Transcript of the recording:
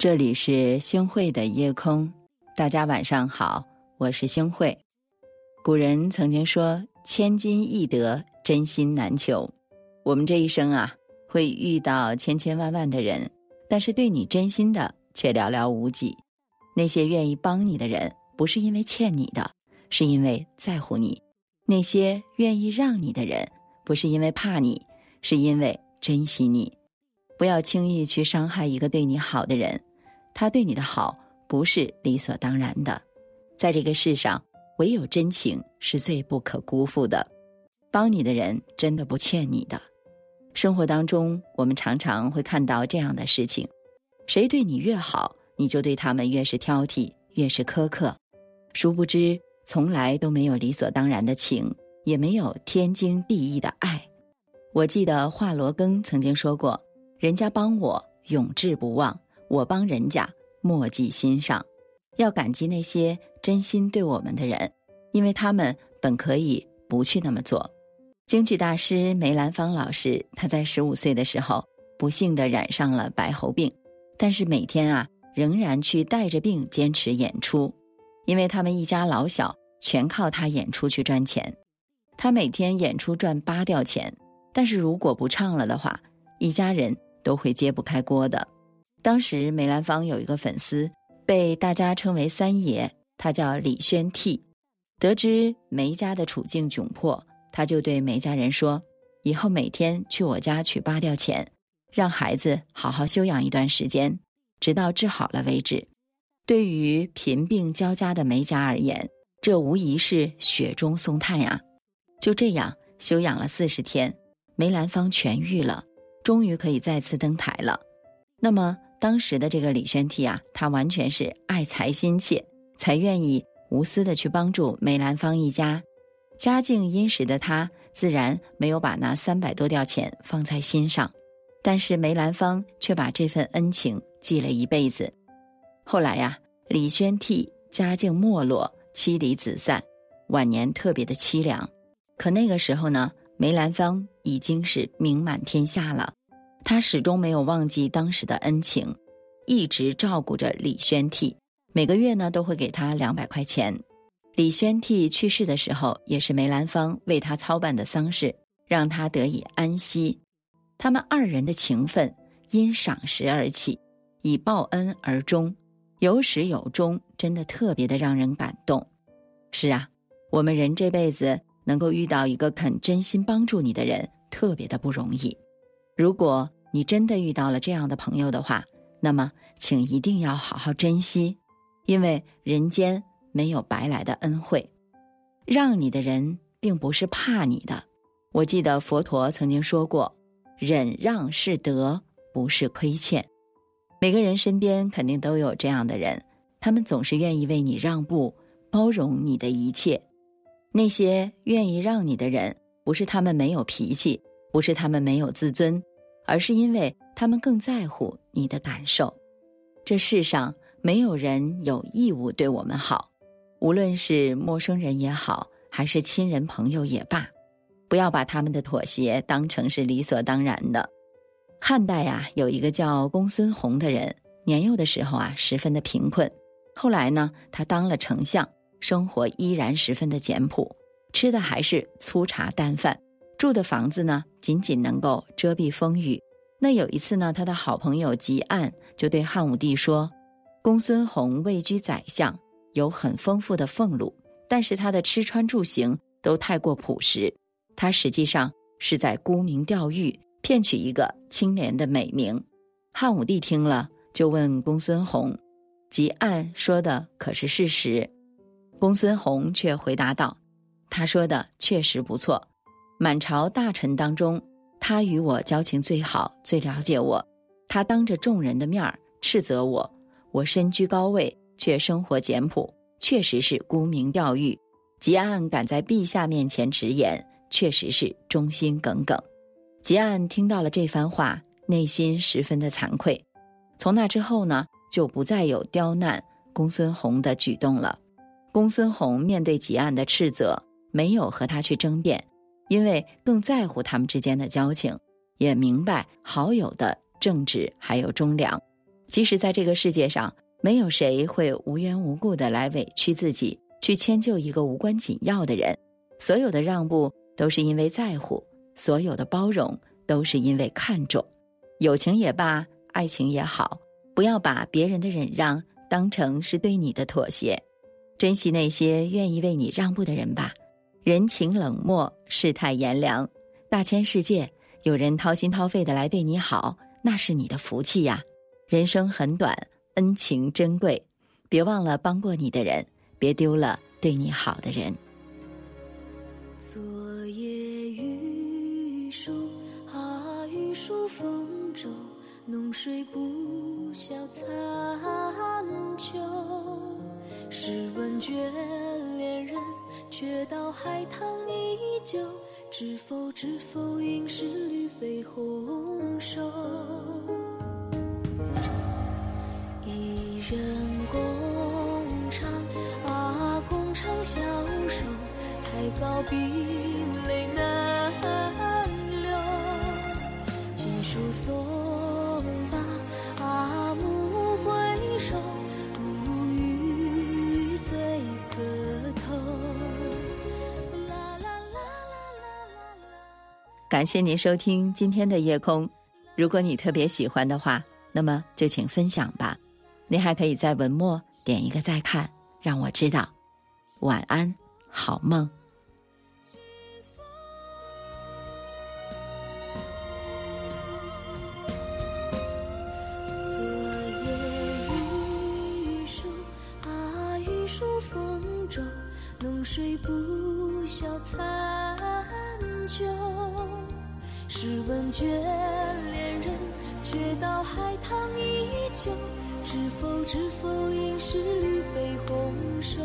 这里是星汇的夜空，大家晚上好，我是星汇。古人曾经说：“千金易得，真心难求。”我们这一生啊，会遇到千千万万的人，但是对你真心的却寥寥无几。那些愿意帮你的人，不是因为欠你的，是因为在乎你；那些愿意让你的人，不是因为怕你，是因为珍惜你。不要轻易去伤害一个对你好的人。他对你的好不是理所当然的，在这个世上，唯有真情是最不可辜负的。帮你的人真的不欠你的。生活当中，我们常常会看到这样的事情：谁对你越好，你就对他们越是挑剔，越是苛刻。殊不知，从来都没有理所当然的情，也没有天经地义的爱。我记得华罗庚曾经说过：“人家帮我，永志不忘。”我帮人家，莫记心上，要感激那些真心对我们的人，因为他们本可以不去那么做。京剧大师梅兰芳老师，他在十五岁的时候不幸的染上了白喉病，但是每天啊仍然去带着病坚持演出，因为他们一家老小全靠他演出去赚钱。他每天演出赚八吊钱，但是如果不唱了的话，一家人都会揭不开锅的。当时梅兰芳有一个粉丝，被大家称为三爷，他叫李宣替。得知梅家的处境窘迫，他就对梅家人说：“以后每天去我家取八吊钱，让孩子好好休养一段时间，直到治好了为止。”对于贫病交加的梅家而言，这无疑是雪中送炭呀。就这样休养了四十天，梅兰芳痊愈了，终于可以再次登台了。那么。当时的这个李宣替啊，他完全是爱财心切，才愿意无私的去帮助梅兰芳一家。家境殷实的他，自然没有把那三百多吊钱放在心上。但是梅兰芳却把这份恩情记了一辈子。后来呀，李宣替家境没落，妻离子散，晚年特别的凄凉。可那个时候呢，梅兰芳已经是名满天下了。他始终没有忘记当时的恩情，一直照顾着李宣替，每个月呢都会给他两百块钱。李宣替去世的时候，也是梅兰芳为他操办的丧事，让他得以安息。他们二人的情分因赏识而起，以报恩而终，有始有终，真的特别的让人感动。是啊，我们人这辈子能够遇到一个肯真心帮助你的人，特别的不容易。如果你真的遇到了这样的朋友的话，那么请一定要好好珍惜，因为人间没有白来的恩惠。让你的人并不是怕你的。我记得佛陀曾经说过：“忍让是德，不是亏欠。”每个人身边肯定都有这样的人，他们总是愿意为你让步，包容你的一切。那些愿意让你的人，不是他们没有脾气，不是他们没有自尊。而是因为他们更在乎你的感受。这世上没有人有义务对我们好，无论是陌生人也好，还是亲人朋友也罢，不要把他们的妥协当成是理所当然的。汉代呀，有一个叫公孙弘的人，年幼的时候啊，十分的贫困。后来呢，他当了丞相，生活依然十分的简朴，吃的还是粗茶淡饭。住的房子呢，仅仅能够遮蔽风雨。那有一次呢，他的好朋友吉案就对汉武帝说：“公孙弘位居宰相，有很丰富的俸禄，但是他的吃穿住行都太过朴实。他实际上是在沽名钓誉，骗取一个清廉的美名。”汉武帝听了，就问公孙弘：“吉案说的可是事实？”公孙弘却回答道：“他说的确实不错。”满朝大臣当中，他与我交情最好，最了解我。他当着众人的面儿斥责我，我身居高位却生活简朴，确实是沽名钓誉。吉安敢在陛下面前直言，确实是忠心耿耿。吉安听到了这番话，内心十分的惭愧。从那之后呢，就不再有刁难公孙弘的举动了。公孙弘面对吉安的斥责，没有和他去争辩。因为更在乎他们之间的交情，也明白好友的正直还有忠良，其实，在这个世界上，没有谁会无缘无故的来委屈自己，去迁就一个无关紧要的人。所有的让步都是因为在乎，所有的包容都是因为看重。友情也罢，爱情也好，不要把别人的忍让当成是对你的妥协，珍惜那些愿意为你让步的人吧。人情冷漠，世态炎凉，大千世界，有人掏心掏肺的来对你好，那是你的福气呀。人生很短，恩情珍贵，别忘了帮过你的人，别丢了对你好的人。昨夜雨疏啊，雨疏风骤，浓睡不消残酒。试问眷恋人，却道海棠依旧。知否知否，应是绿肥红瘦。一人共唱啊，共唱消瘦，太高冰泪难流。锦书送感谢您收听今天的夜空。如果你特别喜欢的话，那么就请分享吧。您还可以在文末点一个再看，让我知道。晚安，好梦。昨夜雨疏，风骤，浓睡不消残酒。试问眷恋人，却道海棠依旧。知否知否，应是绿肥红瘦。